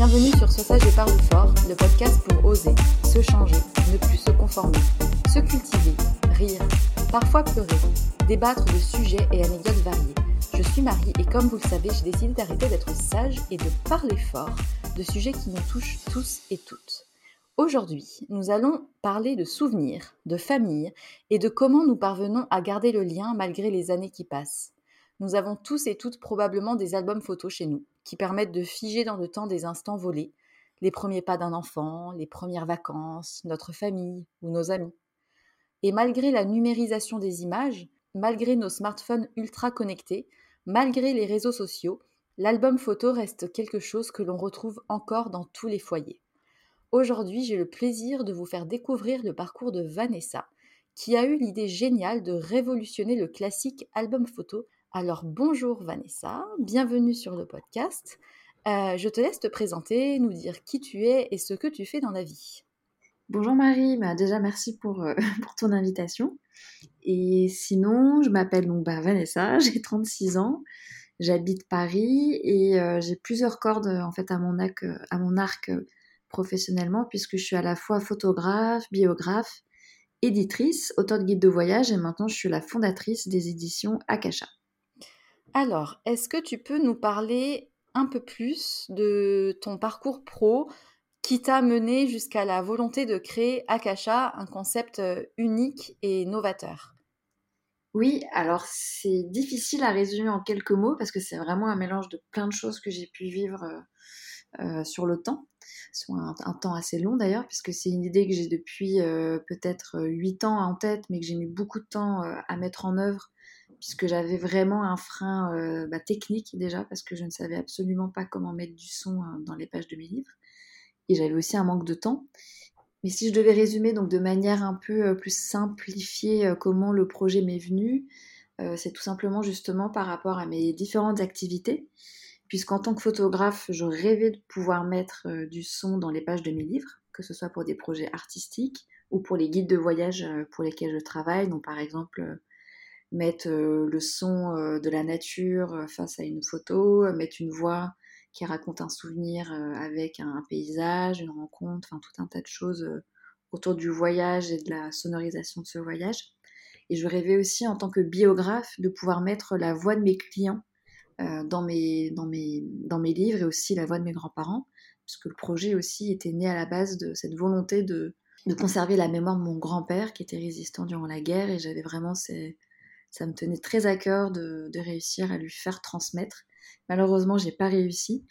Bienvenue sur Ce sage et parle fort, le podcast pour oser, se changer, ne plus se conformer, se cultiver, rire, parfois pleurer, débattre de sujets et anecdotes variés. Je suis Marie et comme vous le savez, j'ai décidé d'arrêter d'être sage et de parler fort de sujets qui nous touchent tous et toutes. Aujourd'hui, nous allons parler de souvenirs, de famille et de comment nous parvenons à garder le lien malgré les années qui passent. Nous avons tous et toutes probablement des albums photos chez nous qui permettent de figer dans le temps des instants volés, les premiers pas d'un enfant, les premières vacances, notre famille ou nos amis. Et malgré la numérisation des images, malgré nos smartphones ultra connectés, malgré les réseaux sociaux, l'album photo reste quelque chose que l'on retrouve encore dans tous les foyers. Aujourd'hui, j'ai le plaisir de vous faire découvrir le parcours de Vanessa, qui a eu l'idée géniale de révolutionner le classique album photo alors bonjour Vanessa, bienvenue sur le podcast. Euh, je te laisse te présenter, nous dire qui tu es et ce que tu fais dans la vie. Bonjour Marie, bah, déjà merci pour, euh, pour, ton invitation. Et sinon, je m'appelle donc bah, Vanessa, j'ai 36 ans, j'habite Paris et euh, j'ai plusieurs cordes en fait à mon arc, à mon arc professionnellement puisque je suis à la fois photographe, biographe, éditrice, auteur de guide de voyage et maintenant je suis la fondatrice des éditions Akasha. Alors, est-ce que tu peux nous parler un peu plus de ton parcours pro qui t'a mené jusqu'à la volonté de créer Akasha, un concept euh, unique et novateur? Oui, alors c'est difficile à résumer en quelques mots parce que c'est vraiment un mélange de plein de choses que j'ai pu vivre euh, euh, sur le temps, sur un, temps assez long d'ailleurs, puisque c'est une idée que j'ai depuis peut-être 8 ans en tête, mais que j'ai mis beaucoup de temps à mettre en œuvre puisque j'avais vraiment un frein euh, bah, technique déjà, parce que je ne savais absolument pas comment mettre du son euh, dans les pages de mes livres. Et j'avais aussi un manque de temps. Mais si je devais résumer donc de manière un peu euh, plus simplifiée comment le projet m'est venu, c'est tout simplement justement par rapport à mes différentes activités, puisqu'en tant que photographe, je rêvais de pouvoir mettre du son dans les pages de mes livres, que ce soit pour des projets artistiques ou pour les guides de voyage pour lesquels je travaille, donc par exemple mettre le son de la nature face à une photo, mettre une voix qui raconte un souvenir avec un paysage, une rencontre, enfin tout un tas de choses autour du voyage et de la sonorisation de ce voyage. Et je rêvais aussi en tant que biographe de pouvoir mettre la voix de mes clients dans, mes, dans, mes, dans mes livres et aussi la voix de mes grands-parents, puisque le projet aussi était né à la base de cette volonté de, de conserver la mémoire de mon grand-père qui était résistant durant la guerre et j'avais vraiment ces, ça me tenait très à cœur de, réussir à lui faire transmettre. Malheureusement, j'ai pas réussi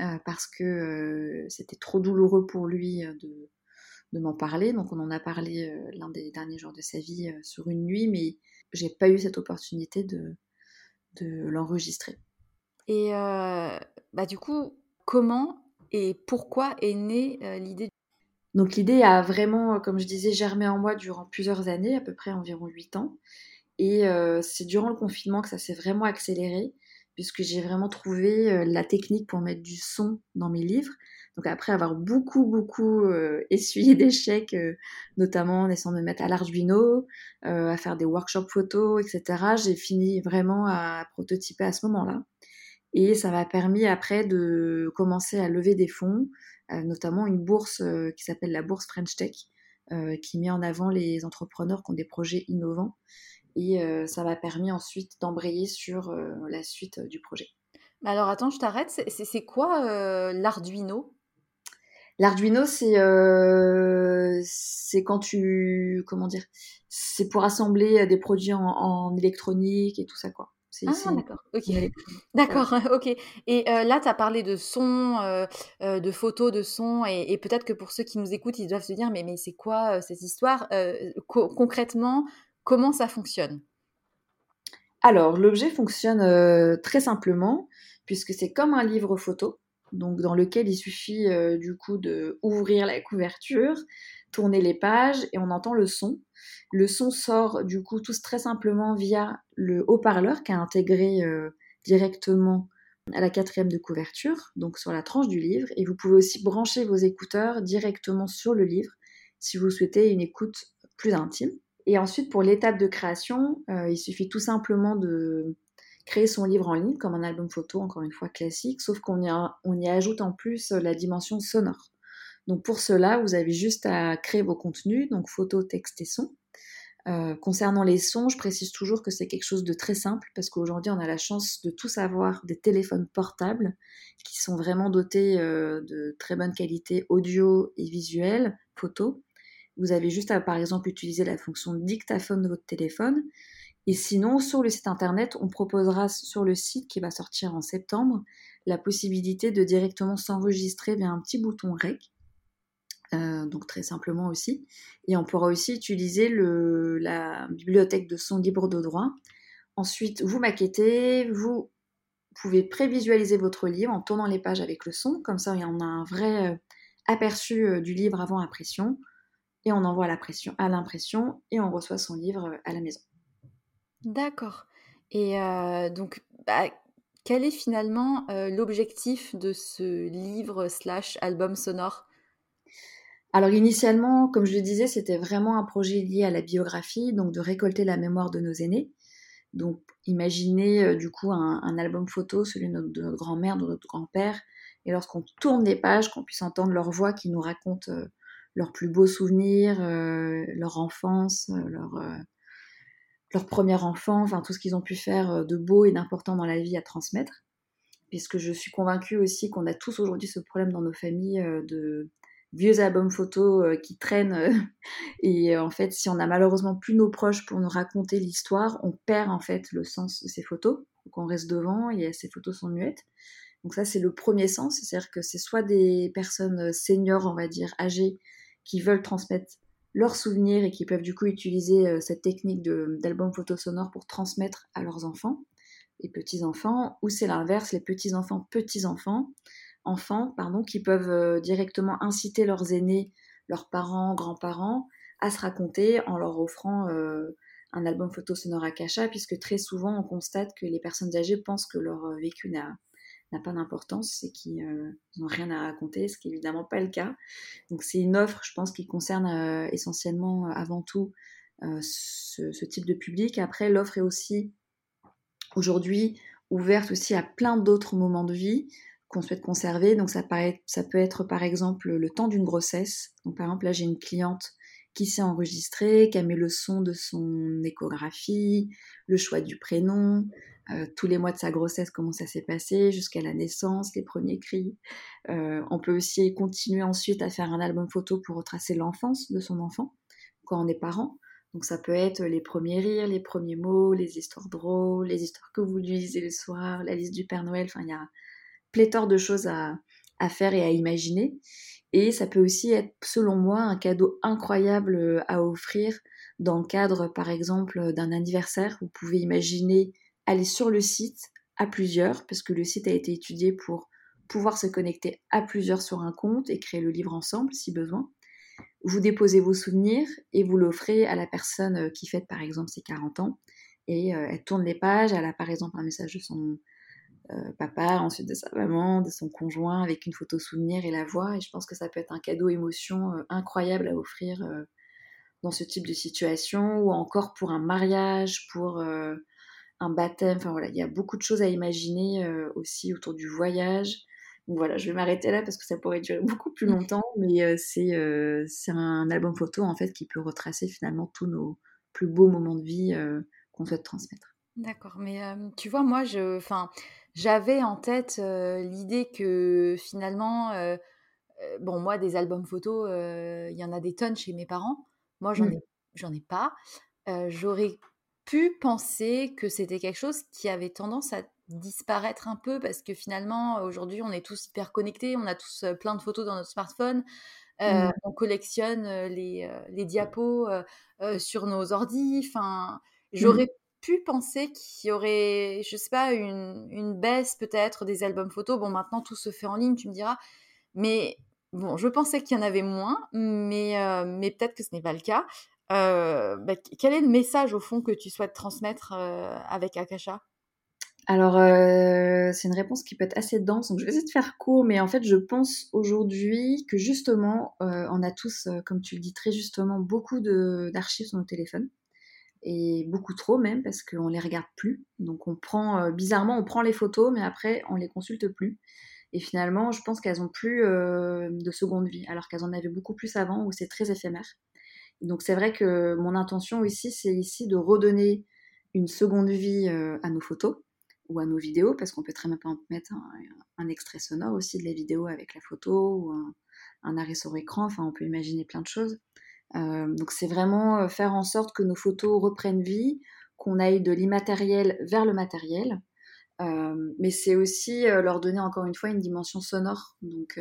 euh, parce que euh, c'était trop douloureux pour lui euh, de, de m'en parler. Donc, on en a parlé l'un des derniers jours de sa vie sur une nuit, mais j'ai pas eu cette opportunité de, de l'enregistrer. Et bah, du coup, comment et pourquoi est née l'idée donc l'idée a vraiment, comme je disais, germé en moi durant plusieurs années, à peu près environ 8 ans. Et euh, c'est durant le confinement que ça s'est vraiment accéléré, puisque j'ai vraiment trouvé euh, la technique pour mettre du son dans mes livres. Donc après avoir beaucoup, beaucoup euh, essuyé d'échecs, notamment en essayant de me mettre à l'Arduino, à faire des workshops photos, etc., j'ai fini vraiment à prototyper à ce moment-là. Et ça m'a permis après de commencer à lever des fonds, notamment une bourse qui s'appelle la bourse French Tech, qui met en avant les entrepreneurs qui ont des projets innovants et euh, ça m'a permis ensuite d'embrayer sur euh, la suite euh, du projet. Alors attends, je t'arrête. C'est quoi l'Arduino? L'Arduino, c'est c'est quand tu comment dire, c'est pour assembler des produits en, électronique et tout ça quoi. Ah d'accord, ok. D'accord, ok. Et là, tu as parlé de son, de photos, de son, et, peut-être que pour ceux qui nous écoutent, ils doivent se dire, mais, mais c'est quoi cette histoire? Concrètement, Comment ça fonctionne? Alors, l'objet fonctionne euh, très simplement, puisque c'est comme un livre photo, donc dans lequel il suffit euh, du coup de la couverture, tourner les pages et on entend le son. Le son sort du coup tout très simplement via le haut-parleur qui est intégré euh, directement à la quatrième de couverture, donc sur la tranche du livre, et vous pouvez aussi brancher vos écouteurs directement sur le livre si vous souhaitez une écoute plus intime. Et ensuite, pour l'étape de création, euh, il suffit tout simplement de créer son livre en ligne, comme un album photo, encore une fois classique, sauf qu'on y, ajoute en plus la dimension sonore. Donc pour cela, vous avez juste à créer vos contenus, donc photo, texte et son. Euh, concernant les sons, je précise toujours que c'est quelque chose de très simple parce qu'aujourd'hui on a la chance de tous avoir des téléphones portables qui sont vraiment dotés euh, de très bonne qualité audio et visuelle, photo. Vous avez juste à, par exemple, utiliser la fonction dictaphone de votre téléphone. Et sinon, sur le site internet, on proposera sur le site qui va sortir en septembre la possibilité de directement s'enregistrer via un petit bouton REC. Euh, donc très simplement aussi. Et on pourra aussi utiliser la bibliothèque de son libre de droit. Ensuite, vous maquettez, vous pouvez prévisualiser votre livre en tournant les pages avec le son. Comme ça, en a un vrai euh, aperçu euh, du livre avant impression et on envoie à l'impression et on reçoit son livre euh, à la maison. D'accord. Et euh, donc, bah, quel est finalement euh, l'objectif de ce livre slash album sonore? Alors initialement, comme je le disais, c'était vraiment un projet lié à la biographie, donc de récolter la mémoire de nos aînés. Donc imaginez du coup un, album photo, celui de notre, grand-mère, de notre grand-père, et lorsqu'on tourne les pages, qu'on puisse entendre leur voix qui nous raconte leurs plus beaux souvenirs, euh, leur enfance, euh, leur, euh, leur premier enfant, enfin tout ce qu'ils ont pu faire de beau et d'important dans la vie à transmettre. Puisque je suis convaincue aussi qu'on a tous aujourd'hui ce problème dans nos familles de vieux albums photos qui traînent. et en fait, si on a malheureusement plus nos proches pour nous raconter l'histoire, on perd en fait le sens de ces photos. Donc on reste devant et ces photos sont muettes. Donc ça, c'est le premier sens. C'est-à-dire que c'est soit des personnes seniors, on va dire, âgées, qui veulent transmettre leurs souvenirs et qui peuvent du coup utiliser euh, cette technique d'album photo sonore pour transmettre à leurs enfants et petits-enfants, ou c'est l'inverse, les petits-enfants, petits-enfants, enfants, pardon, qui peuvent euh, directement inciter leurs aînés, leurs parents, grands-parents, à se raconter en leur offrant euh, un album photo sonore Akasha, puisque très souvent on constate que les personnes âgées pensent que leur vécu n'a pas d'importance et qu'ils n'ont rien à raconter, ce qui n'est évidemment pas le cas. Donc c'est une offre, je pense, qui concerne essentiellement avant tout ce, type de public. Après, l'offre est aussi aujourd'hui ouverte aussi à plein d'autres moments de vie qu'on souhaite conserver. Donc ça, ça peut être par exemple le temps d'une grossesse. Donc par exemple là j'ai une cliente qui s'est enregistrée, qui a mis le son de son échographie, le choix du prénom, euh, tous les mois de sa grossesse, comment ça s'est passé, jusqu'à la naissance, les premiers cris. Euh, on peut aussi continuer ensuite à faire un album photo pour retracer l'enfance de son enfant quand on est parent. Donc ça peut être les premiers rires, les premiers mots, les histoires drôles, les histoires que vous lisez le soir, la liste du Père Noël. Enfin, il y a pléthore de choses à, faire et à imaginer. Et ça peut aussi être, selon moi, un cadeau incroyable à offrir dans le cadre, par exemple, d'un anniversaire. Vous pouvez imaginer aller sur le site à plusieurs, parce que le site a été étudié pour pouvoir se connecter à plusieurs sur un compte et créer le livre ensemble si besoin vous déposez vos souvenirs et vous l'offrez à la personne euh, qui fête par exemple ses 40 ans. Et euh, elle tourne les pages, elle a par exemple un message de son euh, papa, ensuite de sa maman, de son conjoint, avec une photo souvenir et la voix. Et je pense que ça peut être un cadeau émotion incroyable à offrir dans ce type de situation, ou encore pour un mariage, pour un baptême. Enfin voilà, il y a beaucoup de choses à imaginer aussi autour du voyage. Donc voilà, je vais m'arrêter là parce que ça pourrait durer beaucoup plus longtemps, mais euh, euh, c'est un album photo en fait qui peut retracer finalement tous nos plus beaux moments de vie euh, qu'on souhaite transmettre. D'accord, mais tu vois, moi, je, j'avais en tête l'idée que finalement, bon, moi, des albums photos, il y en a des tonnes chez mes parents. Moi, j'en mmh. ai, j'en ai pas. j'aurais pu penser que c'était quelque chose qui avait tendance à disparaître un peu parce que finalement aujourd'hui on est tous hyper connectés, on a tous plein de photos dans notre smartphone, mmh. on collectionne les, les diapos sur nos ordis. Enfin, mmh. j'aurais pu penser qu'il y aurait, je sais pas, une, une baisse peut-être des albums photos. Bon, maintenant tout se fait en ligne, tu me diras, mais bon, je pensais qu'il y en avait moins, mais, mais peut-être que ce n'est pas le cas. Bah, quel est le message au fond que tu souhaites transmettre avec Akasha? Alors, euh, c'est une réponse qui peut être assez dense, donc je vais essayer de faire court, mais en fait, je pense aujourd'hui que justement, euh, on a tous, euh, comme tu le dis très justement, beaucoup d'archives sur nos téléphones, et beaucoup trop même, parce qu'on les regarde plus. Donc, on prend, bizarrement, on prend les photos, mais après, on les consulte plus. Et finalement, je pense qu'elles ont plus de seconde vie, alors qu'elles en avaient beaucoup plus avant, où c'est très éphémère. Donc, c'est vrai que mon intention ici, c'est ici de redonner une seconde vie à nos photos ou à nos vidéos, parce qu'on peut très bien mettre un, extrait sonore aussi de la vidéo avec la photo ou un, arrêt sur écran, enfin on peut imaginer plein de choses. Euh, donc c'est vraiment euh, faire en sorte que nos photos reprennent vie, qu'on aille de l'immatériel vers le matériel, euh, mais c'est aussi leur donner encore une fois une dimension sonore. Donc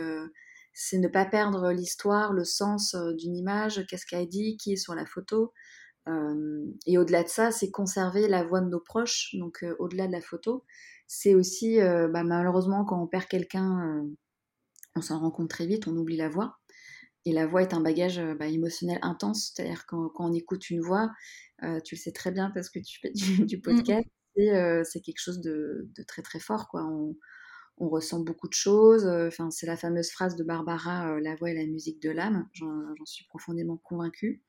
c'est ne pas perdre l'histoire, le sens d'une image, qu'est-ce qu'elle dit, qui est sur la photo, euh, et au-delà de ça, c'est conserver la voix de nos proches, donc euh, au-delà de la photo. C'est aussi, euh, bah, malheureusement, quand on perd quelqu'un, on s'en rend compte très vite, on oublie la voix. Et la voix est un bagage bah, émotionnel intense, c'est-à-dire quand, quand, on écoute une voix, tu le sais très bien parce que tu fais du, mmh. podcast, c'est quelque chose de, de, très très fort. Quoi. On, on ressent beaucoup de choses. Enfin, c'est la fameuse phrase de Barbara, la voix est la musique de l'âme. J'en suis profondément convaincue.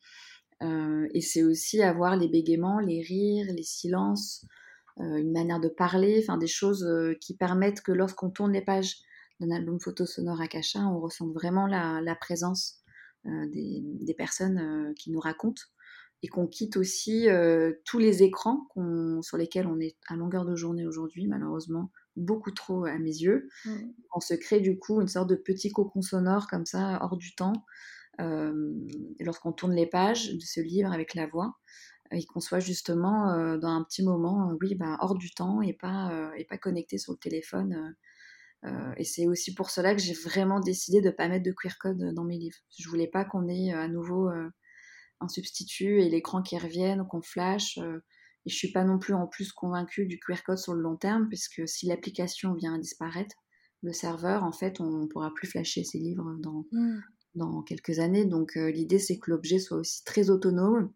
Euh, et c'est aussi avoir les bégaiements, les rires, les silences, euh, une manière de parler, enfin des choses euh, qui permettent que lorsqu'on tourne les pages d'un album photo sonore à Cachin, on ressent vraiment la, présence des, personnes qui nous racontent et qu'on quitte aussi tous les écrans sur lesquels on est à longueur de journée aujourd'hui, malheureusement, beaucoup trop à mes yeux. Mmh. On se crée du coup une sorte de petit cocon sonore comme ça, hors du temps, euh, lorsqu'on tourne les pages de ce livre avec la voix, et qu'on soit justement euh, dans un petit moment, euh, oui, bah, hors du temps et pas, et pas connecté sur le téléphone. et c'est aussi pour cela que j'ai vraiment décidé de ne pas mettre de QR code dans mes livres. Je voulais pas qu'on ait à nouveau un substitut et l'écran qui revienne, qu'on flash. Et je suis pas non plus en plus convaincue du QR code sur le long terme, puisque si l'application vient à disparaître, le serveur, en fait, on ne pourra plus flasher ces livres dans, mmh dans quelques années. Donc euh, l'idée c'est que l'objet soit aussi très autonome,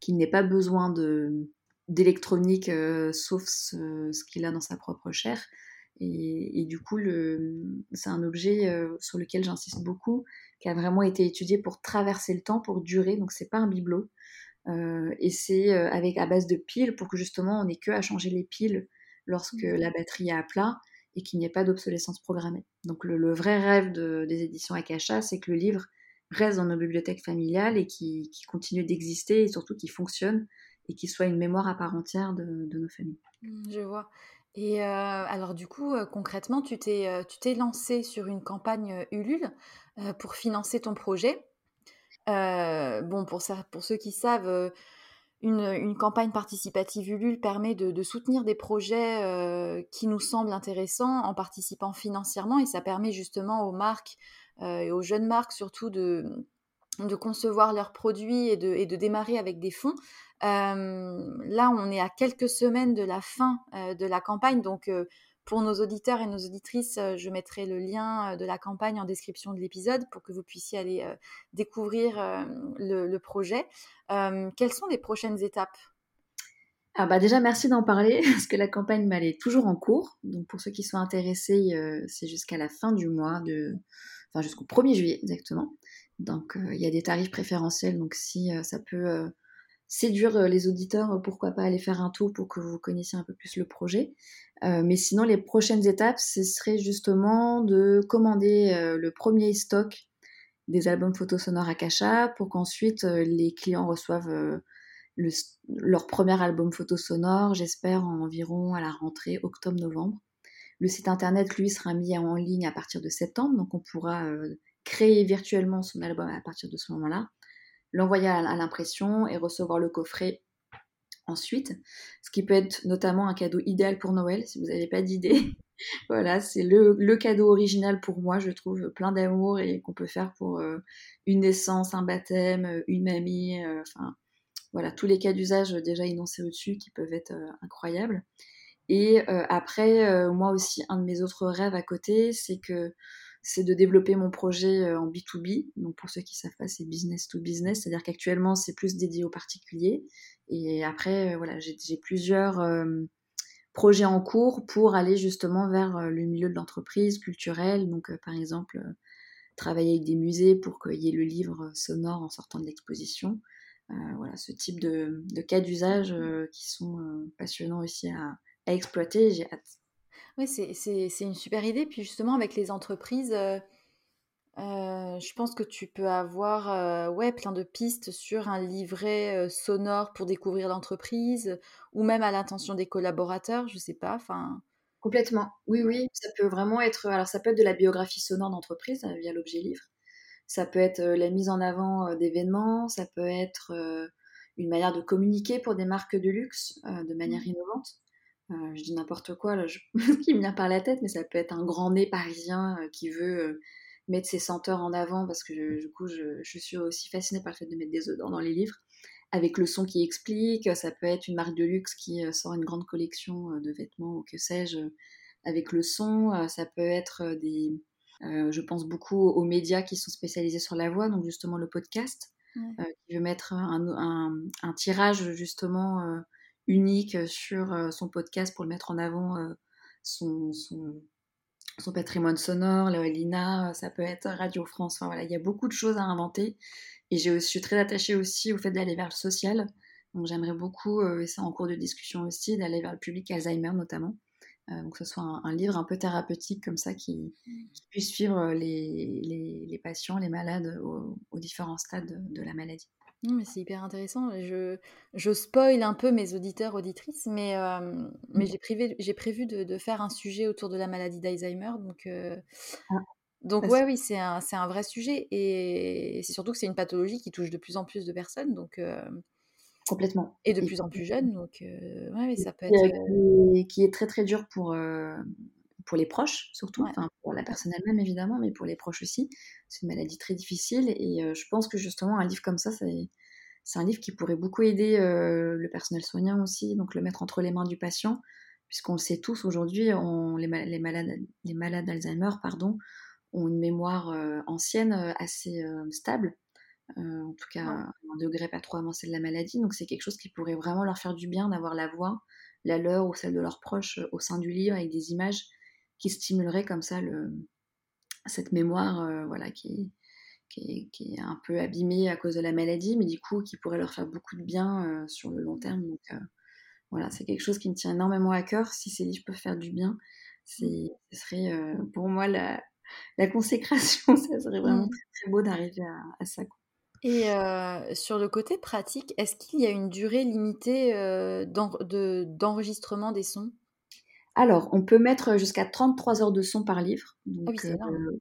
qu'il n'ait pas besoin de d'électronique sauf ce, qu'il a dans sa propre chair. Et, du coup, c'est un objet sur lequel j'insiste beaucoup, qui a vraiment été étudié pour traverser le temps, pour durer. Donc c'est pas un bibelot. Et c'est avec à base de piles pour que justement on n'ait que à changer les piles lorsque mmh. la batterie est à plat et qu'il n'y ait pas d'obsolescence programmée. Donc le, vrai rêve des éditions Akasha, c'est que le livre reste dans nos bibliothèques familiales et qui, continue d'exister et surtout qui fonctionne et qui soit une mémoire à part entière de, nos familles. Mmh, je vois. Et euh, alors du coup, euh, concrètement, tu t'es, euh, tu t'es lancé sur une campagne Ulule pour financer ton projet. Bon, pour, ça, pour ceux qui savent, une, campagne participative Ulule permet de, soutenir des projets euh, qui nous semblent intéressants en participant financièrement et ça permet justement aux marques euh, et aux jeunes marques surtout de, concevoir leurs produits et de, et de démarrer avec des fonds. Euh, là, on est à quelques semaines de la fin de la campagne, donc pour nos auditeurs et nos auditrices, euh, je mettrai le lien euh, de la campagne en description de l'épisode pour que vous puissiez aller euh, découvrir le, projet. quelles sont les prochaines étapes? Ah bah déjà merci d'en parler parce que la campagne est toujours en cours. Donc pour ceux qui sont intéressés, c'est jusqu'à la fin du mois, de... enfin jusqu'au 1er juillet exactement. Donc il y a des tarifs préférentiels. Donc si ça peut séduire les auditeurs, pourquoi pas aller faire un tour pour que vous connaissiez un peu plus le projet. Euh, mais sinon, les prochaines étapes, ce serait justement de commander euh, le premier stock des albums photos sonores Akasha pour qu'ensuite euh, les clients reçoivent leur premier album photo sonore, j'espère environ à la rentrée octobre-novembre. Le site internet, lui, sera mis en ligne à partir de septembre, donc on pourra créer virtuellement son album à partir de ce moment-là, l'envoyer à l'impression et recevoir le coffret ensuite, ce qui peut être notamment un cadeau idéal pour Noël si vous n'avez pas d'idée. voilà, c'est le, cadeau original pour moi, je trouve, plein d'amour et qu'on peut faire pour euh, une naissance, un baptême, euh, une mamie, euh, enfin voilà, tous les cas d'usage déjà énoncés au-dessus qui peuvent être incroyables. Et après, moi aussi, un de mes autres rêves à côté, c'est que c'est de développer mon projet en B2B. Donc pour ceux qui savent pas, c'est business to business, c'est-à-dire qu'actuellement c'est plus dédié aux particuliers. Et après, euh, voilà, j'ai plusieurs euh, projets en cours pour aller justement vers euh, le milieu de l'entreprise culturelle. Donc, par exemple, travailler avec des musées pour qu'il y ait le livre sonore en sortant de l'exposition. voilà, ce type de, cas d'usage qui sont passionnants aussi à, exploiter. J'ai hâte. Oui, c'est une super idée. Puis justement, avec les entreprises, euh, je pense que tu peux avoir euh, ouais, plein de pistes sur un livret euh, sonore pour découvrir l'entreprise ou même à l'intention des collaborateurs, je sais pas. Enfin. Complètement. Oui, oui, ça peut vraiment être. Alors, ça peut être de la biographie sonore d'entreprise via l'objet livre. Ça peut être la mise en avant d'événements. Ça peut être une manière de communiquer pour des marques de luxe de manière mmh. innovante. Je dis n'importe quoi là, je... qui me vient par la tête, mais ça peut être un grand nez parisien qui veut mettre ses senteurs en avant parce que du coup je, suis aussi fascinée par le fait de mettre des odeurs dans les livres. Avec le son qui explique ça peut être une marque de luxe qui euh, sort une grande collection euh, de vêtements ou que sais-je avec le son euh, ça peut être des je pense beaucoup aux médias qui sont spécialisés sur la voix donc justement le podcast qui veut mettre un, tirage justement unique sur son podcast pour le mettre en avant son, son, son patrimoine sonore, Lina, ça peut être Radio France. Enfin, voilà, il y a beaucoup de choses à inventer. Et je suis très attachée aussi au fait d'aller vers le social. Donc j'aimerais beaucoup, euh, et ça en cours de discussion aussi, d'aller vers le public Alzheimer notamment. Euh, donc que ce soit un, livre un peu thérapeutique comme ça qui, puisse suivre les, les, patients, les malades aux, différents stades de la maladie c'est hyper intéressant. Je, je spoil un peu mes auditeurs, auditrices, mais, euh, mais mmh. j'ai, prévu de, de, faire un sujet autour de la maladie d'Alzheimer. Donc, euh, ah, donc ouais, oui, c'est un, c'est un vrai sujet. Et c'est surtout que c'est une pathologie qui touche de plus en plus de personnes. Donc, euh, Complètement. Et de plus en plus jeunes. Donc, ouais, ça peut être. Qui est très, très dur pour, pour les proches, surtout. Enfin, pour la personne elle-même, évidemment, mais pour les proches aussi. C'est une maladie très difficile. Et euh, je pense que justement, un livre comme ça, c'est un livre qui pourrait beaucoup aider euh, le personnel soignant aussi, donc le mettre entre les mains du patient, puisqu'on le sait tous aujourd'hui, les, les, malades, les malades d'Alzheimer pardon, ont une mémoire euh, ancienne assez stable. en tout cas un degré pas trop avancé de la maladie. Donc c'est quelque chose qui pourrait vraiment leur faire du bien d'avoir la voix, la leur ou celle de leurs proches au sein du livre avec des images qui stimuleraient comme ça le, cette mémoire voilà, qui, qui est, un peu abîmée à cause de la maladie, mais du coup qui pourrait leur faire beaucoup de bien sur le long terme. Donc voilà, c'est quelque chose qui me tient énormément à cœur. Si ces livres peuvent faire du bien, ce serait pour moi la, la consécration, ça serait vraiment mmh. très, beau d'arriver à, ça. Et sur le côté pratique, est-ce qu'il y a une durée limitée d'enregistrement des sons? Alors, on peut mettre jusqu'à 33 heures de son par livre. Ah donc,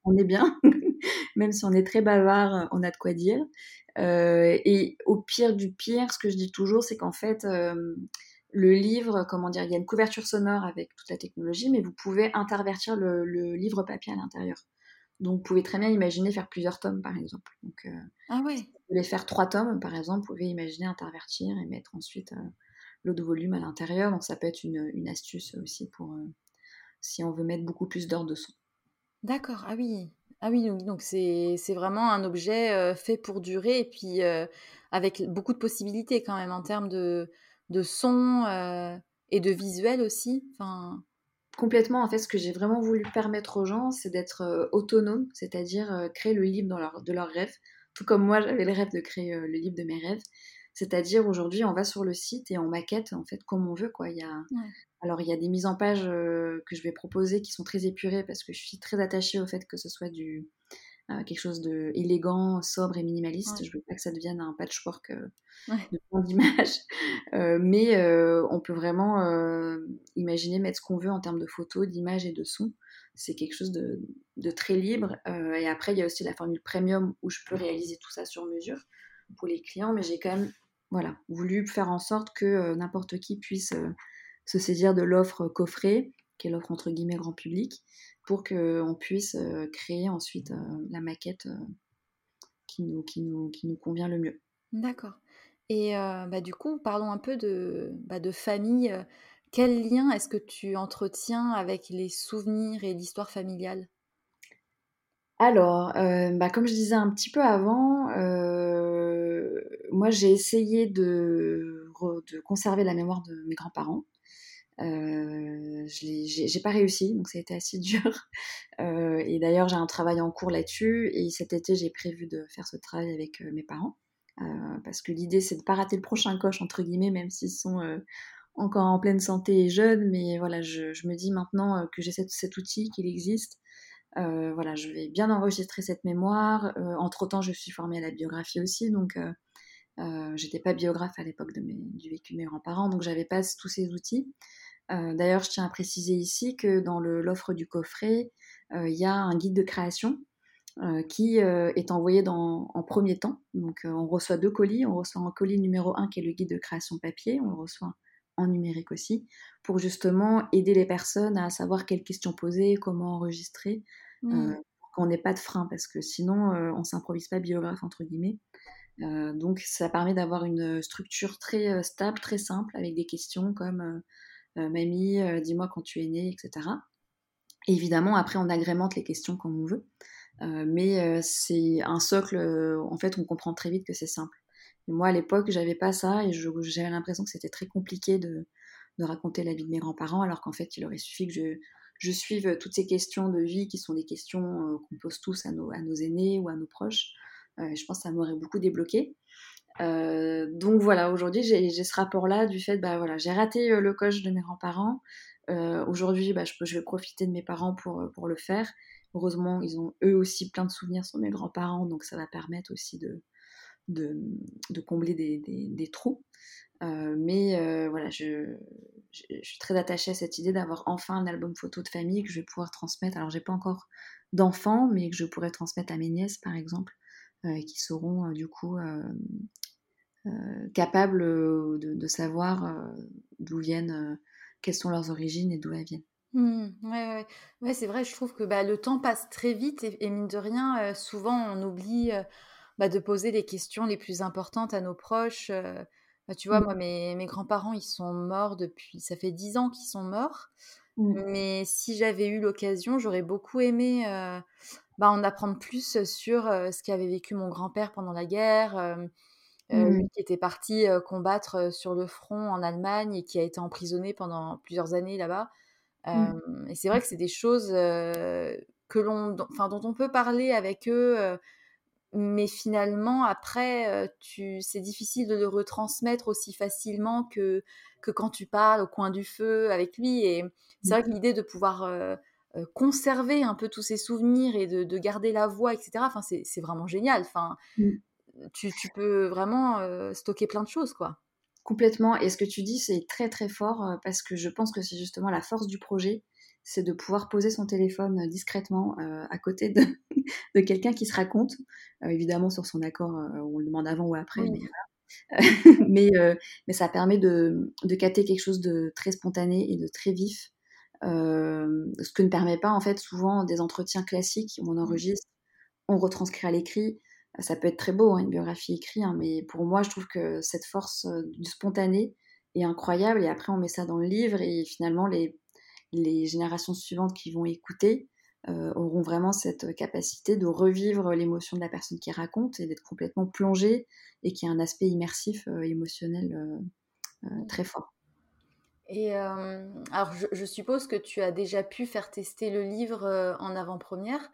on est bien. Même si on est très bavard, on a de quoi dire. et au pire du pire, ce que je dis toujours, c'est qu'en fait, le livre, comment dire, il y a une couverture sonore avec toute la technologie, mais vous pouvez intervertir le, livre papier à l'intérieur. Donc, vous pouvez très bien imaginer faire plusieurs tomes, par exemple. Donc, euh, ah ouais. Si vous voulez faire trois tomes, par exemple, vous pouvez imaginer intervertir et mettre ensuite euh, l'autre volume à l'intérieur. Donc, ça peut être une, astuce aussi pour euh, si on veut mettre beaucoup plus d'heures de son. D'accord. Ah oui. Ah oui, donc c'est vraiment un objet fait pour durer et puis avec beaucoup de possibilités quand même en termes de, de son euh, et de visuel aussi. Enfin... Complètement, en fait, ce que j'ai vraiment voulu permettre aux gens, c'est d'être euh, autonome, c'est-à-dire euh, créer le livre dans leur, de leurs rêves, tout comme moi j'avais le rêve de créer le livre de mes rêves. C'est-à-dire aujourd'hui, on va sur le site et on maquette en fait comme on veut. Quoi. Il y a... Alors il y a des mises en page que je vais proposer qui sont très épurées parce que je suis très attachée au fait que ce soit du, quelque chose de élégant, sobre et minimaliste. Je veux pas que ça devienne un patchwork euh, de plein d'images, euh, mais euh, on peut vraiment imaginer mettre ce qu'on veut en termes de photos, d'images et de sons. C'est quelque chose de, très libre. et après, il y a aussi la formule premium où je peux réaliser tout ça sur mesure pour les clients, mais j'ai quand même voilà, voulu faire en sorte que n'importe qui puisse se saisir de l'offre coffret, qui est l'offre entre guillemets grand public, pour qu'on puisse euh, créer ensuite euh, la maquette euh, qui, nous, qui, nous, qui nous convient le mieux. D'accord. Et bah, du coup, parlons un peu de, bah, de famille. Quel lien est-ce que tu entretiens avec les souvenirs et l'histoire familiale? Alors, bah, comme je disais un petit peu avant, moi j'ai essayé de, conserver la mémoire de mes grands-parents. Euh, j'ai pas réussi, donc ça a été assez dur. Euh, et d'ailleurs, j'ai un travail en cours là-dessus. Et cet été, j'ai prévu de faire ce travail avec euh, mes parents. parce que l'idée, c'est de pas rater le prochain coche, entre guillemets, même s'ils sont encore en pleine santé et jeunes. Mais voilà, je, me dis maintenant que j'ai cet, outil, qu'il existe. voilà, je vais bien enregistrer cette mémoire. entre-temps, je suis formée à la biographie aussi. Donc, j'étais pas biographe à l'époque du vécu de mes grands-parents. Donc, j'avais pas tous ces outils. Euh, d'ailleurs, je tiens à préciser ici que dans l'offre du coffret, euh, il y a un guide de création euh, qui est envoyé en premier temps. Donc, on reçoit deux colis. On reçoit un colis numéro 1 qui est le guide de création papier. On le reçoit en numérique aussi, pour justement aider les personnes à savoir quelles questions poser, comment enregistrer, mmh. qu'on n'ait pas de frein, parce que sinon, on s'improvise pas biographe, entre guillemets. Donc, ça permet d'avoir une structure très stable, très simple, avec des questions comme euh, mamie, euh, dis-moi quand tu es née, etc. évidemment, après, on agrémente les questions comme on veut. Euh, mais c'est un socle, en fait, on comprend très vite que c'est simple. moi, à l'époque, j'avais pas ça et j'avais l'impression que c'était très compliqué de, raconter la vie de mes grands-parents, alors qu'en fait, il aurait suffi que je, suive toutes ces questions de vie qui sont des questions qu'on pose tous à nos, aînés ou à nos proches. Je pense que ça m'aurait beaucoup débloqué. Euh, donc voilà, aujourd'hui j'ai ce rapport-là du fait, bah voilà, j'ai raté euh, le coche de mes grands-parents. Euh, aujourd'hui, bah, je, je, vais profiter de mes parents pour, pour le faire. Heureusement, ils ont eux aussi plein de souvenirs sur mes grands-parents, donc ça va permettre aussi de, de, combler des, des, trous. mais voilà, je, je, suis très attachée à cette idée d'avoir enfin un album photo de famille que je vais pouvoir transmettre. Alors, j'ai pas encore d'enfants, mais que je pourrais transmettre à mes nièces, par exemple, qui seront du coup euh, capables euh, de, savoir euh, d'où viennent, quelles sont leurs origines et d'où elles viennent. Mmh, ouais, ouais. c'est vrai, je trouve que bah, le temps passe très vite et, mine de rien, souvent on oublie bah, de poser les questions les plus importantes à nos proches. Bah, tu vois, mmh. moi, mes, mes grands-parents, ils sont morts depuis, ça fait dix ans qu'ils sont morts. Mmh. Mais si j'avais eu l'occasion, j'aurais beaucoup aimé bah, en apprendre plus sur ce qu'avait vécu mon grand-père pendant la guerre. Lui mmh. qui était parti combattre sur le front en Allemagne et qui a été emprisonné pendant plusieurs années là-bas. Mmh. Et c'est vrai que c'est des choses que l'on, enfin, dont on peut parler avec eux mais finalement, après, tu, c'est difficile de le retransmettre aussi facilement que, que quand tu parles au coin du feu avec lui. Et c'est vrai que l'idée de pouvoir conserver un peu tous ces souvenirs et de, garder la voix, etc., enfin, c'est, vraiment génial. Enfin, mmh. tu, tu, peux vraiment stocker plein de choses, quoi. Complètement. Et ce que tu dis, c'est très très fort parce que je pense que c'est justement la force du projet c'est de pouvoir poser son téléphone euh, discrètement euh, à côté de, de quelqu'un qui se raconte, euh, évidemment sur son accord, on le demande avant ou après, mais, mais, ça permet de, de, capter quelque chose de très spontané et de très vif, ce que ne permet pas en fait souvent des entretiens classiques où on mmh. enregistre, on retranscrit à l'écrit. Ça peut être très beau, hein, une biographie écrite, hein, mais pour moi, je trouve que cette force du spontané est incroyable. Et après, on met ça dans le livre et finalement, les, les générations suivantes qui vont écouter euh, auront vraiment cette capacité de revivre l'émotion de la personne qui raconte et d'être complètement plongée et qui a un aspect immersif euh, émotionnel euh, très fort. Et alors, je, suppose que tu as déjà pu faire tester le livre en avant-première.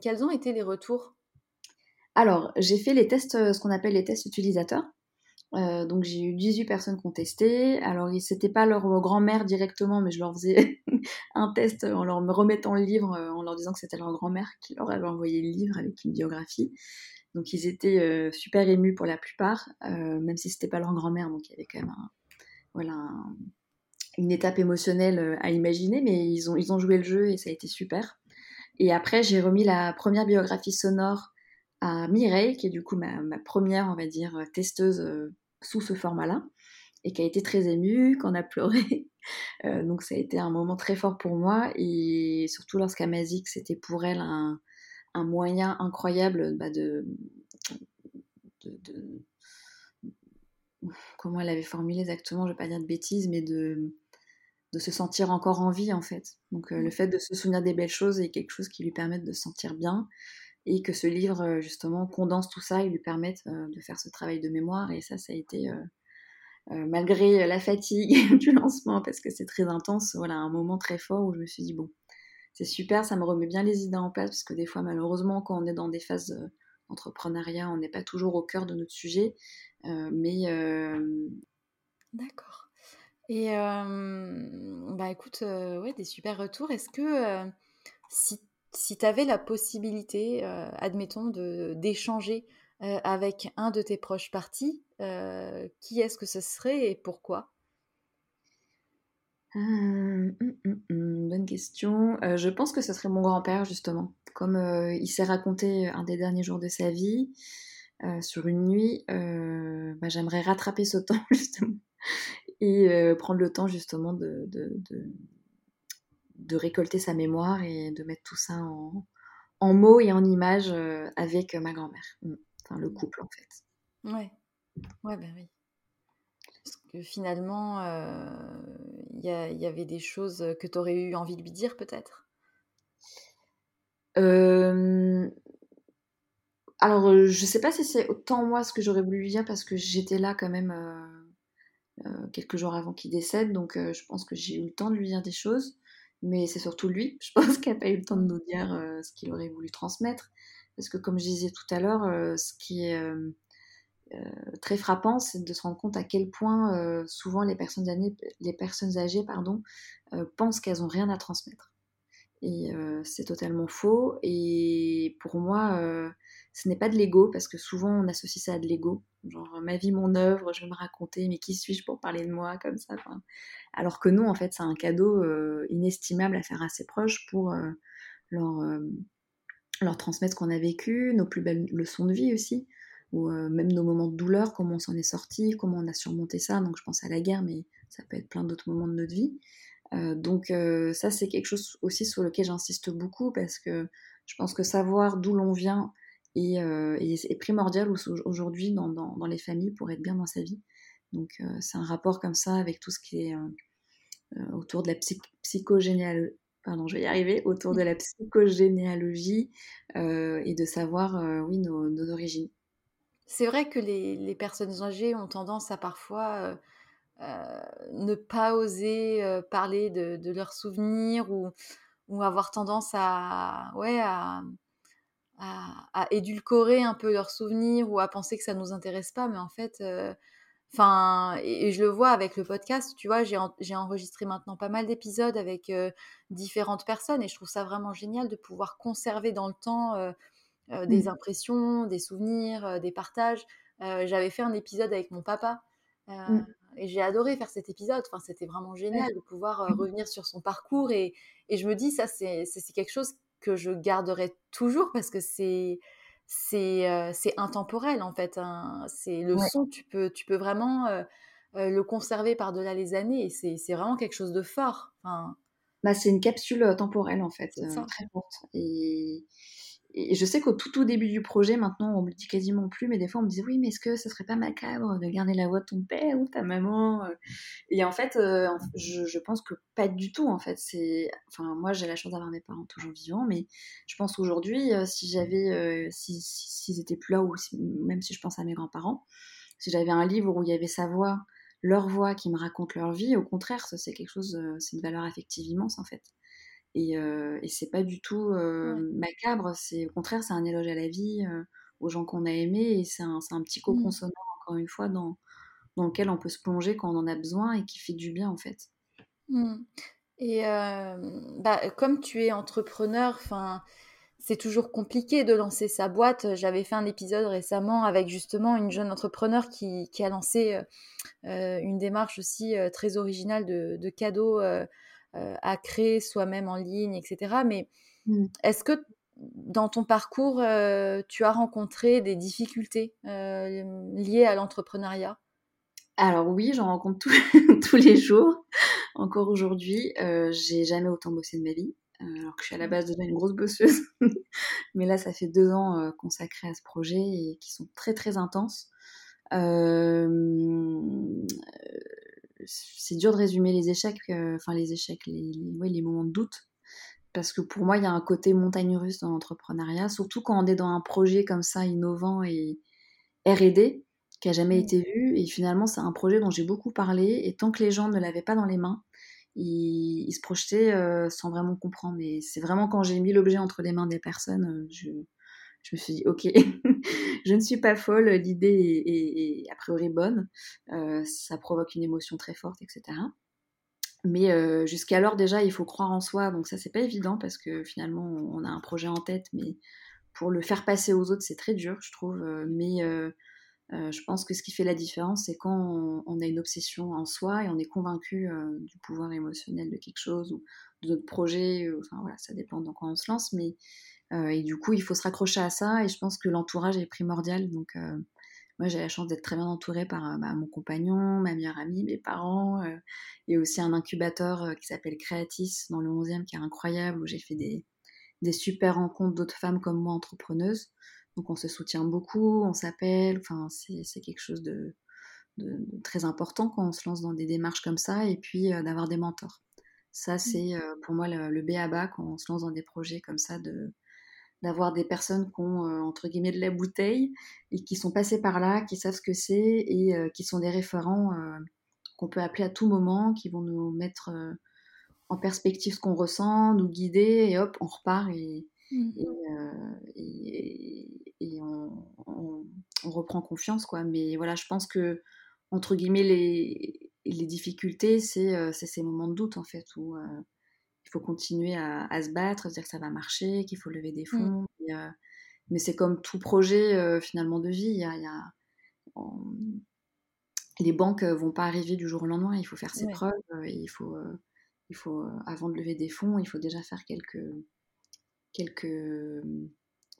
quels ont été les retours? Alors, j'ai fait les tests, ce qu'on appelle les tests utilisateurs. Euh, donc j'ai eu 18 personnes qui ont testé. Alors c'était pas leur grand-mère directement, mais je leur faisais un test en leur remettant le livre, euh, en leur disant que c'était leur grand-mère qui leur avait envoyé le livre avec une biographie. Donc ils étaient euh, super émus pour la plupart, même si c'était pas leur grand-mère, donc il y avait quand même voilà, une étape émotionnelle à imaginer, mais ils ont, ils ont joué le jeu et ça a été super. Et après j'ai remis la première biographie sonore à Mireille, qui est du coup ma, ma première, on va dire, testeuse sous ce format-là et qui a été très émue, qu'on a pleuré. Euh, donc ça a été un moment très fort pour moi et surtout lorsqu'Amazik, c'était pour elle un, moyen incroyable bah, de, de, Comment elle avait formulé exactement, je ne vais pas dire de bêtises, mais de, de se sentir encore en vie en fait. Donc euh, le mmh. fait de se souvenir des belles choses est quelque chose qui lui permet de se sentir bien et que ce livre euh, justement condense tout ça et lui permette euh, de faire ce travail de mémoire et ça ça a été euh, malgré la fatigue du lancement parce que c'est très intense voilà un moment très fort où je me suis dit bon c'est super ça me remet bien les idées en place parce que des fois malheureusement quand on est dans des phases d'entrepreneuriat on n'est pas toujours au cœur de notre sujet mais d'accord et bah écoute ouais des super retours est-ce que si si tu avais la possibilité, admettons, d'échanger avec un de tes proches partis, qui est-ce que ce serait et pourquoi? Hum, hum, hum, bonne question. je pense que ce serait mon grand-père, justement. Comme il s'est raconté un des derniers jours de sa vie, sur une nuit, bah, j'aimerais rattraper ce temps, justement, et prendre le temps, justement, de de récolter sa mémoire et de mettre tout ça en, en mots et en images euh, avec ma grand-mère. Mm. Enfin, le couple, en fait. Ouais, ouais, ben oui. Parce que finalement, il euh, y, y, avait des choses que tu aurais eu envie de lui dire, peut-être? Euh... Alors, je sais pas si c'est autant moi ce que j'aurais voulu lui dire parce que j'étais là quand même euh, quelques jours avant qu'il décède, donc je pense que j'ai eu le temps de lui dire des choses mais c'est surtout lui, je pense, qui n'a pas eu le temps de nous dire euh, ce qu'il aurait voulu transmettre. Parce que comme je disais tout à l'heure, euh, ce qui est euh, très frappant, c'est de se rendre compte à quel point souvent les personnes, âgées, les personnes pensent qu'elles n'ont rien à transmettre. Et c'est totalement faux. Et pour moi, ce n'est pas de l'ego, parce que souvent on associe ça à de l'ego. Genre, ma vie, mon œuvre, je vais me raconter, mais qui suis-je pour parler de moi comme ça Alors que non, en fait, c'est un cadeau euh, inestimable à faire à ses proches pour euh, leur, euh, leur transmettre ce qu'on a vécu, nos plus belles leçons de vie aussi, ou même nos moments de douleur, comment on s'en est sorti, comment on a surmonté ça. Donc, je pense à la guerre, mais ça peut être plein d'autres moments de notre vie. Donc, ça, c'est quelque chose aussi sur lequel j'insiste beaucoup parce que je pense que savoir d'où l'on vient, euh, et, c'est primordial aujourd'hui dans, les familles pour être bien dans sa vie. Donc euh, c'est un rapport comme ça avec tout ce qui est euh, autour de la psychogénéalogie. pardon, je vais y arriver, autour de la psychogénéalogie et de savoir, oui, nos, origines. C'est vrai que les, personnes âgées ont tendance à parfois euh, ne pas oser euh, parler de, de, leurs souvenirs ou, ou avoir tendance à, ouais, à, à, édulcorer un peu leurs souvenirs ou à penser que ça nous intéresse pas. Mais en fait, euh, enfin, et, je le vois avec le podcast, tu vois, j'ai enregistré maintenant pas mal d'épisodes avec différentes personnes et je trouve ça vraiment génial de pouvoir conserver dans le temps des mmh. impressions, des souvenirs, des partages. J'avais fait un épisode avec mon papa. Mmh et j'ai adoré faire cet épisode. Enfin, c'était vraiment génial de pouvoir mmh revenir sur son parcours. Et, et je me dis, ça, c'est quelque chose que je garderai toujours parce que c'est c'est c'est intemporel en fait. Hein. C'est le son, tu peux tu peux vraiment le conserver par-delà les années et c'est vraiment quelque chose de fort. Enfin, bah, c'est une capsule temporelle en fait, très forte. Et, et je sais qu'au tout, tout début du projet, maintenant, on me le dit quasiment plus, mais des fois, on me disait oui, mais est-ce que ce serait pas macabre de garder la voix de ton père ou ta maman euh? Et en fait, euh, je, pense que pas du tout. En fait, c'est, enfin, moi, j'ai la chance d'avoir mes parents toujours vivants, mais je pense qu'aujourd'hui, euh, si j'avais, s'ils si, étaient plus là, ou même si je pense à mes grands-parents, si j'avais un livre où il y avait sa voix, leur voix qui me raconte leur vie, au contraire, ça c'est quelque chose, c'est une valeur affective immense en fait. Et, euh, et c'est pas du tout euh, macabre, c'est au contraire, c'est un éloge à la vie, euh, aux gens qu'on a aimés, et c'est un, un, petit mmh. sonore, encore une fois, dans, dans lequel on peut se plonger quand on en a besoin et qui fait du bien, en fait. Mmh. Et bah, comme tu es entrepreneur, enfin c'est toujours compliqué de lancer sa boîte. J'avais fait un épisode récemment avec justement une jeune entrepreneur qui, qui a lancé une démarche aussi très originale de, de cadeaux à créer soi-même en ligne, etc. Mais mmh. est-ce que dans ton parcours, euh, tu as rencontré des difficultés euh, liées à l'entrepreneuriat? Alors oui, j'en rencontre tous, les jours. Encore aujourd'hui, j'ai jamais autant bossé de ma vie. alors que je suis à la mmh. base déjà une grosse bosseuse. Mais là, ça fait deux ans consacrés à ce projet et qui sont très très intenses c'est dur de résumer les échecs, euh, enfin les échecs, les, les, moments de doute. Parce que pour moi, il y a un côté montagne russe dans l'entrepreneuriat, surtout quand on est dans un projet comme ça, innovant et RD, qui a jamais été vu. Et finalement, c'est un projet dont j'ai beaucoup parlé. Et tant que les gens ne l'avaient pas dans les mains, ils, se projetaient euh, sans vraiment comprendre. Et c'est vraiment quand j'ai mis l'objet entre les mains des personnes, euh, je, je me suis dit, ok, je ne suis pas folle, l'idée est, a priori bonne, euh, ça provoque une émotion très forte, etc. Mais euh, jusqu'alors déjà, il faut croire en soi, donc ça c'est pas évident parce que finalement on a un projet en tête, mais pour le faire passer aux autres c'est très dur, je trouve. Euh, mais je pense que ce qui fait la différence, c'est quand on, a une obsession en soi et on est convaincu du pouvoir émotionnel de quelque chose ou de notre projet. Enfin voilà, ça dépend de quand on se lance, mais et du coup, il faut se raccrocher à ça. Et je pense que l'entourage est primordial. Donc, euh, moi, j'ai la chance d'être très bien entourée par euh, bah, mon compagnon, ma meilleure amie, mes parents, et aussi un incubateur qui s'appelle Creatis dans le 11e, qui est incroyable, où j'ai fait des, des super rencontres d'autres femmes comme moi, entrepreneuses. Donc, on se soutient beaucoup, on s'appelle. Enfin, c'est quelque chose de, de, très important quand on se lance dans des démarches comme ça, et puis d'avoir des mentors. Ça, mmh. c'est pour moi le, le B à bas quand on se lance dans des projets comme ça de d'avoir des personnes qui ont, euh, entre guillemets, de la bouteille et qui sont passées par là, qui savent ce que c'est et euh, qui sont des référents euh, qu'on peut appeler à tout moment, qui vont nous mettre en perspective ce qu'on ressent, nous guider et hop, on repart et, mmh. et, on, reprend confiance. quoi. Mais voilà, je pense que, entre guillemets, les, les difficultés, c'est ces moments de doute en fait, où faut continuer à, se battre, se dire que ça va marcher, qu'il faut lever des mmh. fonds. Euh, mais c'est comme tout projet euh, finalement de vie. Il y a, les banques vont pas arriver du jour au lendemain. Il faut faire ses preuves. Euh, il faut, il faut avant de lever des fonds, il faut déjà faire quelques quelques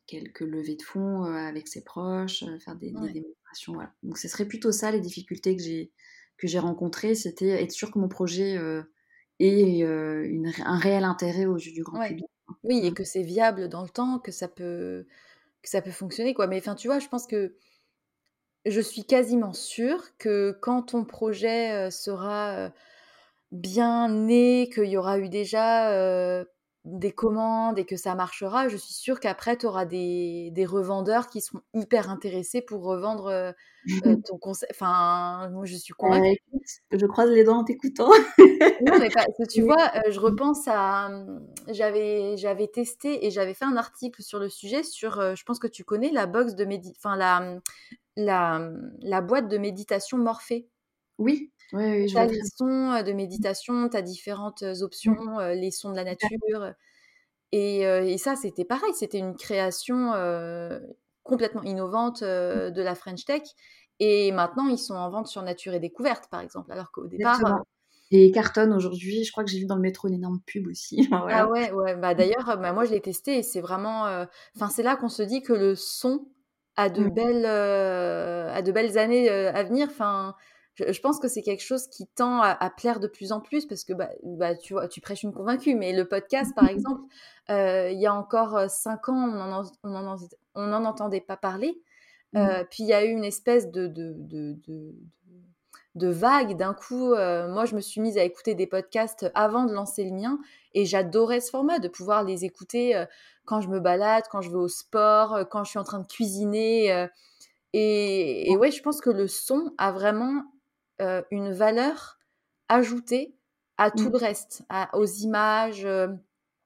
quelques levées de fonds avec ses proches, faire des, démonstrations. Donc ce serait plutôt ça les difficultés que j'ai que j'ai rencontrées, c'était être sûr que mon projet et une, un réel intérêt aux yeux du grand public. Oui, et que c'est viable dans le temps, que ça peut, que ça peut fonctionner. Quoi. Mais enfin, tu vois, je pense que je suis quasiment sûre que quand ton projet sera bien né, qu'il y aura eu déjà des commandes et que ça marchera, je suis sûre qu'après, tu auras des, des, revendeurs qui seront hyper intéressés pour revendre euh, euh, ton conseil. Enfin, moi, je suis convaincue. je croise les doigts en t'écoutant. non, mais tu vois, je repense à. J'avais, j'avais testé et j'avais fait un article sur le sujet, sur, je pense que tu connais, la box de médi... Enfin, la, la, la boîte de méditation Morphée. Oui. Oui, oui, as les sons de méditation, tu as différentes options, mmh. les sons de la nature. Et, et ça, c'était pareil, c'était une création complètement innovante mmh. de la French Tech. Et maintenant, ils sont en vente sur Nature et Découverte, par exemple, alors qu'au départ... Et cartonne aujourd'hui, je crois que j'ai vu dans le métro une énorme pub aussi. Ah ouais, ouais. Bah, D'ailleurs, bah, moi, je l'ai testé et c'est vraiment... Enfin, c'est là qu'on se dit que le son a de, mmh. belles, a de belles années à venir. Enfin je, pense que c'est quelque chose qui tend à, plaire de plus en plus parce que bah, bah, tu vois, tu prêches une convaincue. Mais le podcast, par exemple, euh, il y a encore euh, cinq ans, on n'en on en, entendait pas parler. Mmh. Euh, puis il y a eu une espèce de, de, de, de, vague. D'un coup, moi, je me suis mise à écouter des podcasts avant de lancer le mien et j'adorais ce format, de pouvoir les écouter quand je me balade, quand je vais au sport, quand je suis en train de cuisiner. Et, et, ouais, je pense que le son a vraiment euh, une valeur ajoutée à tout mmh. le reste, aux images. Euh,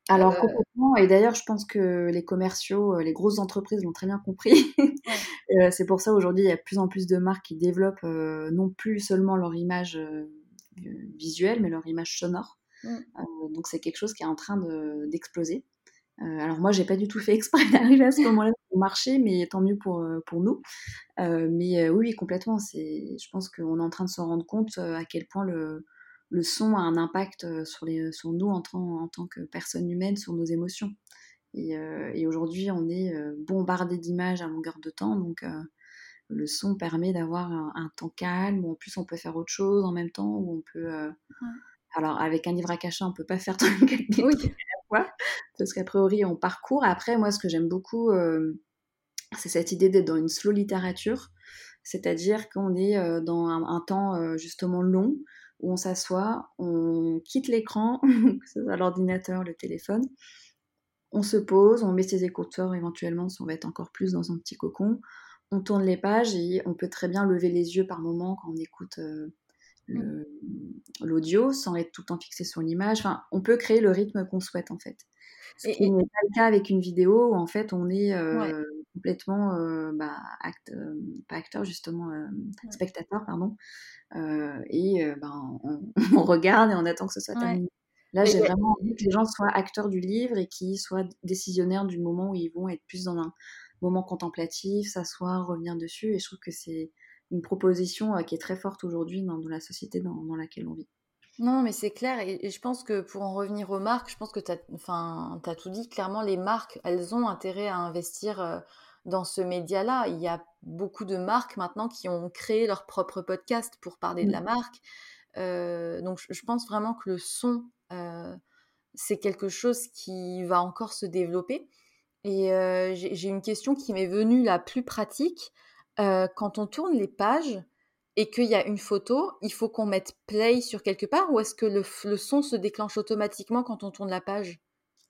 Alors euh, complètement, et d'ailleurs je pense que les commerciaux, les grosses entreprises l'ont très bien compris. c'est pour ça aujourd'hui il y a de plus en plus de marques qui développent non plus seulement leur image visuelle, mais leur image sonore. Mmh. donc c'est quelque chose qui est en train d'exploser. Alors moi, j'ai pas du tout fait exprès d'arriver à ce moment-là au marché, mais tant mieux pour, euh, pour nous. Euh, mais oui, complètement. C'est, je pense qu'on est en train de se rendre compte à quel point le, le son a un impact sur, les, sur nous en tant, en tant que personne humaine, sur nos émotions. Et, et aujourd'hui, on est bombardé d'images à longueur de temps, donc le son permet d'avoir un, temps calme, où en plus on peut faire autre chose en même temps, où on peut... Alors avec un livre à cacher, on peut pas faire tout le oui parce qu'a priori on parcourt. Après, moi, ce que j'aime beaucoup, euh, c'est cette idée d'être dans une slow littérature, c'est-à-dire qu'on est euh, dans un, temps euh, justement long où on s'assoit, on quitte l'écran, que ce soit l'ordinateur, le téléphone, on se pose, on met ses écouteurs éventuellement si on va être encore plus dans un petit cocon, on tourne les pages et on peut très bien lever les yeux par moment quand on écoute Mmh. l'audio sans être tout le temps fixé sur l'image. Enfin, on peut créer le rythme qu'on souhaite en fait. Ce qui n'est pas le cas avec une vidéo où en fait on est euh, complètement euh, bah, euh, pas acteur justement, spectateur pardon, et ben, on, regarde et on attend que ce soit terminé. Là, j'ai vraiment envie que les gens soient acteurs du livre et qu'ils soient décisionnaires du moment où ils vont être plus dans un moment contemplatif, s'asseoir, revenir dessus. Et je trouve que c'est une proposition qui est très forte aujourd'hui dans, la société dans, laquelle on vit. Non, mais c'est clair. Et, je pense que pour en revenir aux marques, je pense que tu as, enfin, as tout dit. Clairement, les marques, elles ont intérêt à investir dans ce média-là. Il y a beaucoup de marques maintenant qui ont créé leur propre podcast pour parler de la mmh. marque. donc, je pense vraiment que le son, c'est quelque chose qui va encore se développer. Et j'ai une question qui m'est venue la plus pratique. Euh, quand on tourne les pages et qu'il y a une photo, il faut qu'on mette play sur quelque part ou est-ce que le, son se déclenche automatiquement quand on tourne la page?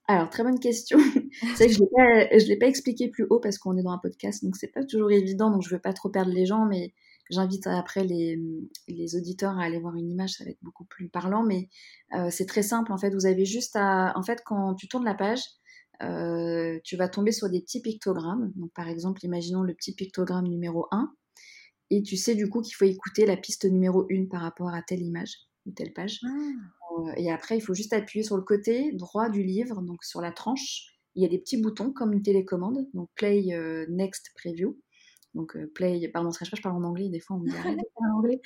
Alors, très bonne question. c'est que je ne l'ai pas expliqué plus haut parce qu'on est dans un podcast, donc c'est pas toujours évident, donc je veux pas trop perdre les gens, mais j'invite après les, les, auditeurs à aller voir une image, ça va être beaucoup plus parlant, mais euh, c'est très simple en fait. Vous avez juste à. En fait, quand tu tournes la page, euh, tu vas tomber sur des petits pictogrammes. Donc, par exemple, imaginons le petit pictogramme numéro 1. Et tu sais du coup qu'il faut écouter la piste numéro 1 par rapport à telle image ou telle page. Ah. Euh, et après, il faut juste appuyer sur le côté droit du livre, donc sur la tranche. Il y a des petits boutons comme une télécommande, donc Play euh, Next Preview. Donc play, pardon, je parle en anglais, des fois on me dit arrête de parler en anglais.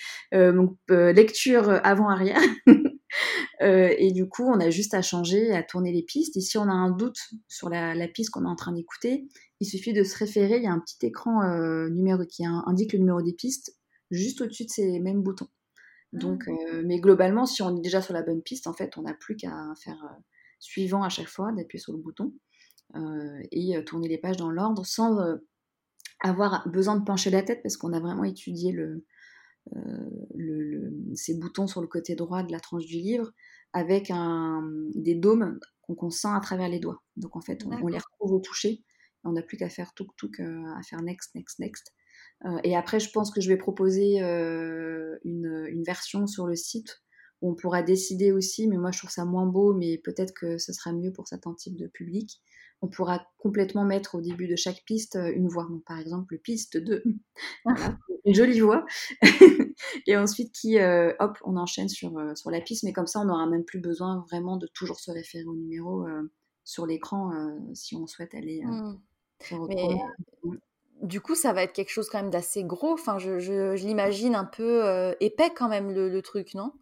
donc lecture avant-arrière. Euh, et du coup, on a juste à changer, à tourner les pistes. Et si on a un doute sur la, piste qu'on est en train d'écouter, il suffit de se référer. Il y a un petit écran euh, numéro qui indique le numéro des pistes juste au-dessus de ces mêmes boutons. Donc, ah. euh, mais globalement, si on est déjà sur la bonne piste, en fait, on n'a plus qu'à faire suivant à chaque fois, d'appuyer sur le bouton et tourner les pages dans l'ordre sans avoir besoin de pencher la tête parce qu'on a vraiment étudié le, le, ces boutons sur le côté droit de la tranche du livre avec un, des dômes qu'on sent à travers les doigts. Donc en fait, on, les retrouve au toucher. On n'a plus qu'à faire tout tout à faire next, next, next. Et après, je pense que je vais proposer une, une, version sur le site où on pourra décider aussi, mais moi je trouve ça moins beau, mais peut-être que ce sera mieux pour certains types de public on pourra complètement mettre au début de chaque piste euh, une voix. Donc, par exemple, piste 2, une jolie voix. et ensuite, qui, euh, hop, on enchaîne sur, euh, sur la piste. Mais comme ça, on n'aura même plus besoin vraiment de toujours se référer au numéro sur l'écran si on souhaite aller mmh. Mais, du coup, ça va être quelque chose quand même d'assez gros. Enfin, je, l'imagine un peu épais quand même, le truc, non?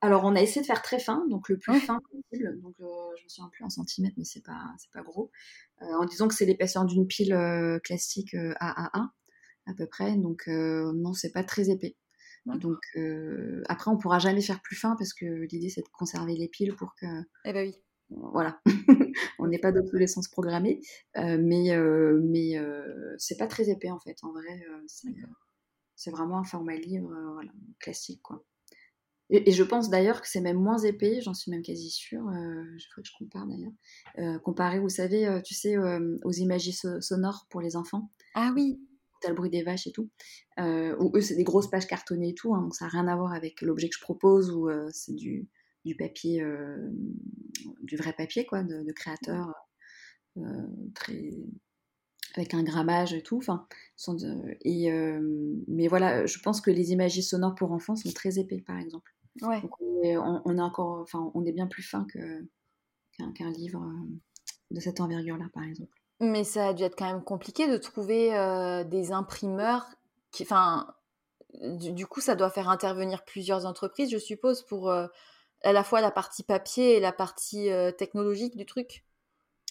Alors, on a essayé de faire très fin, donc le plus fin possible. Donc, euh, je me souviens plus en centimètres, mais c'est pas, c'est pas gros. Euh, en disant que c'est l'épaisseur d'une pile euh, classique AA1 à peu près. Donc, non, c'est pas très épais. Donc, après, on pourra jamais faire plus fin parce que l'idée c'est de conserver les piles pour que. Eh ben oui. Voilà, on n'est pas d'obsolescence programmée, mais mais c'est pas très épais en fait. En vrai, c'est vraiment un format livre voilà, classique quoi. Et, je pense d'ailleurs que c'est même moins épais, j'en suis même quasi sûre, euh, je ferai que je compare d'ailleurs, euh, comparé, vous savez, euh, tu sais, aux images sonores pour les enfants. Ah oui T'as le bruit des vaches et tout. où eux, c'est des grosses pages cartonnées et tout, hein, donc ça n'a rien à voir avec l'objet que je propose, où c'est du, du, papier, du vrai papier, quoi, de, créateur, très avec un grammage et tout. Enfin, et, mais voilà, je pense que les images sonores pour enfants sont très épais, par exemple on, est, encore, enfin, on est bien plus fin qu'un livre euh, de cette envergure-là, par exemple. Mais ça a dû être quand même compliqué de trouver euh, des imprimeurs qui, enfin, du, coup, ça doit faire intervenir plusieurs entreprises, je suppose, pour euh, à la fois la partie papier et la partie technologique du truc.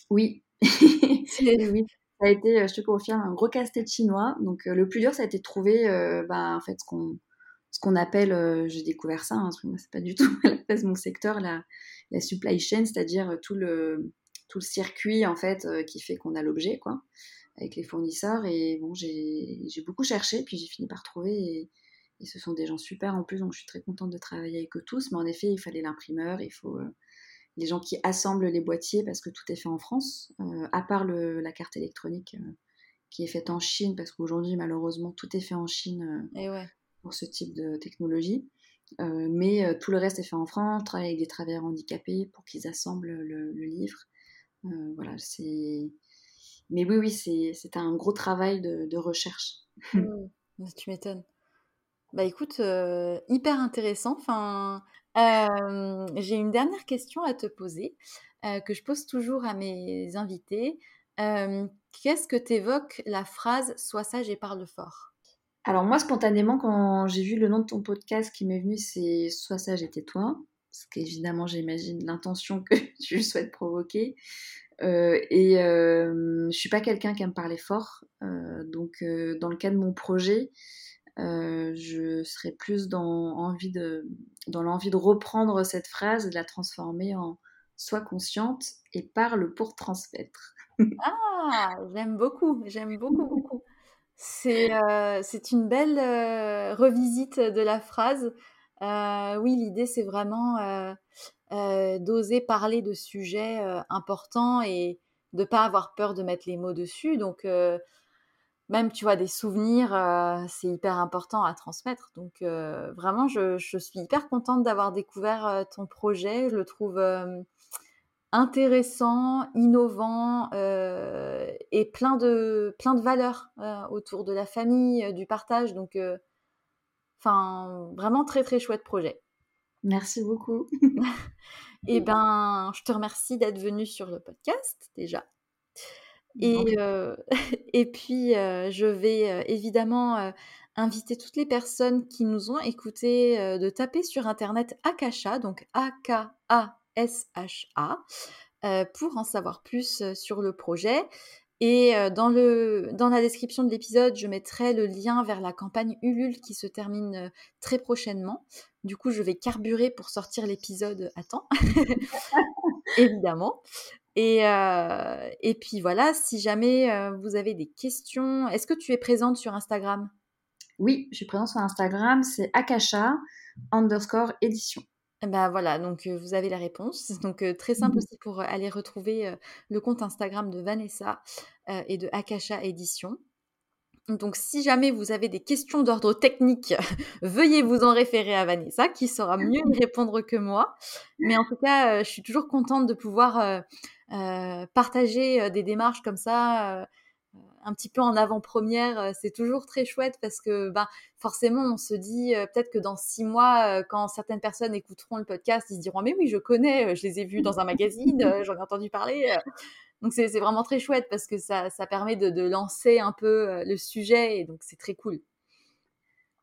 Oui. oui. Ça a été, je te confirme, un gros casse-tête chinois. Donc, le plus dur, ça a été de trouver, bah, en fait, ce qu'on ce qu'on appelle, euh, j'ai découvert ça, hein, moi c'est pas du tout à la place de mon secteur, la, la supply chain, c'est-à-dire euh, tout le, tout le circuit en fait euh, qui fait qu'on a l'objet, quoi, avec les fournisseurs. Et bon, j'ai beaucoup cherché, puis j'ai fini par trouver. Et, ce sont des gens super en plus, donc je suis très contente de travailler avec eux tous. Mais en effet, il fallait l'imprimeur, il faut les gens qui assemblent les boîtiers parce que tout est fait en France, à part le, la carte électronique qui est faite en Chine, parce qu'aujourd'hui, malheureusement, tout est fait en Chine. Et ouais pour ce type de technologie. Euh, mais euh, tout le reste est fait en France, on travaille avec des travailleurs handicapés pour qu'ils assemblent le, livre. Euh, voilà, c'est. Mais oui, oui, c'est un gros travail de, recherche. Mmh, tu m'étonnes. Bah écoute, hyper intéressant. Enfin, j'ai une dernière question à te poser que je pose toujours à mes invités. Qu'est-ce que t'évoque la phrase Sois sage et parle fort? Alors moi, spontanément, quand j'ai vu le nom de ton podcast qui m'est venu, c'est Sois sage et tais-toi. Parce qu'évidemment, j'imagine l'intention que tu souhaites provoquer. Euh, et euh, je suis pas quelqu'un qui aime parler fort. Euh, donc, euh, dans le cas de mon projet, je serais plus dans, l'envie de reprendre cette phrase et de la transformer en Sois consciente et parle pour transmettre. ah, j'aime beaucoup, j'aime beaucoup, beaucoup. C'est euh, une belle euh, revisite de la phrase. Euh, oui, l'idée, c'est vraiment d'oser parler de sujets importants et de pas avoir peur de mettre les mots dessus. Donc, même, tu vois, des souvenirs, c'est hyper important à transmettre. Donc, vraiment, je, je, suis hyper contente d'avoir découvert ton projet. Je le trouve intéressant, innovant euh, et plein de, plein de valeurs euh, autour de la famille, euh, du partage. Donc, enfin, vraiment très très chouette projet. Merci beaucoup. et eh ben, je te remercie d'être venu sur le podcast déjà. Et, et puis, je vais évidemment inviter toutes les personnes qui nous ont écoutés de taper sur Internet Akasha, donc A-K-A SHA, euh, pour en savoir plus sur le projet. Et dans, le, dans la description de l'épisode, je mettrai le lien vers la campagne Ulule qui se termine très prochainement. Du coup, je vais carburer pour sortir l'épisode à temps, évidemment. Et, et, puis voilà, si jamais vous avez des questions, est-ce que tu es présente sur Instagram? Oui, je suis présente sur Instagram, c'est Akasha underscore édition. Bah voilà, donc vous avez la réponse. Donc très simple Mmh. aussi pour aller retrouver le compte Instagram de Vanessa et de Akasha Édition. Donc si jamais vous avez des questions d'ordre technique, veuillez vous en référer à Vanessa qui saura mieux y répondre que moi. Mais en tout cas, je suis toujours contente de pouvoir partager des démarches comme ça un petit peu en avant-première, c'est toujours très chouette parce que ben, forcément, on se dit peut-être que dans six mois, quand certaines personnes écouteront le podcast, ils diront mais oui, je connais, je les ai vus dans un magazine, j'en ai entendu parler. Donc c'est vraiment très chouette parce que ça, permet de, lancer un peu le sujet et donc c'est très cool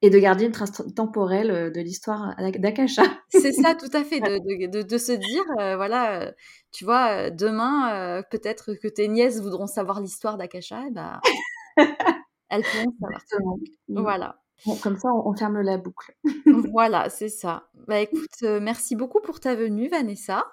et de garder une trace temporelle euh, de l'histoire d'Akasha. C'est ça, tout à fait, de, de, de se dire, euh, voilà, euh, tu vois, demain, peut-être que tes nièces voudront savoir l'histoire d'Akasha, et bah, elles pourront savoir. Mmh. Voilà. Bon, comme ça, on, ferme la boucle. voilà, c'est ça. Bah écoute, merci beaucoup pour ta venue, Vanessa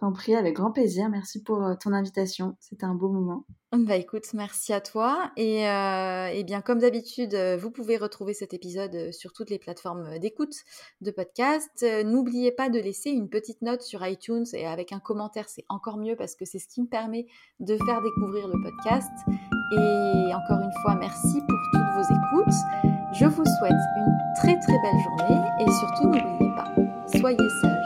t'en prie, avec grand plaisir. Merci pour euh, ton invitation. C'était un beau moment. Bah écoute, merci à toi. Et, euh, bien comme d'habitude, euh, vous pouvez retrouver cet épisode sur toutes les plateformes d'écoute de podcast. N'oubliez pas de laisser une petite note sur iTunes et avec un commentaire, c'est encore mieux parce que c'est ce qui me permet de faire découvrir le podcast. Et encore une fois, merci pour toutes vos écoutes. Je vous souhaite une très très belle journée et surtout n'oubliez pas, soyez sages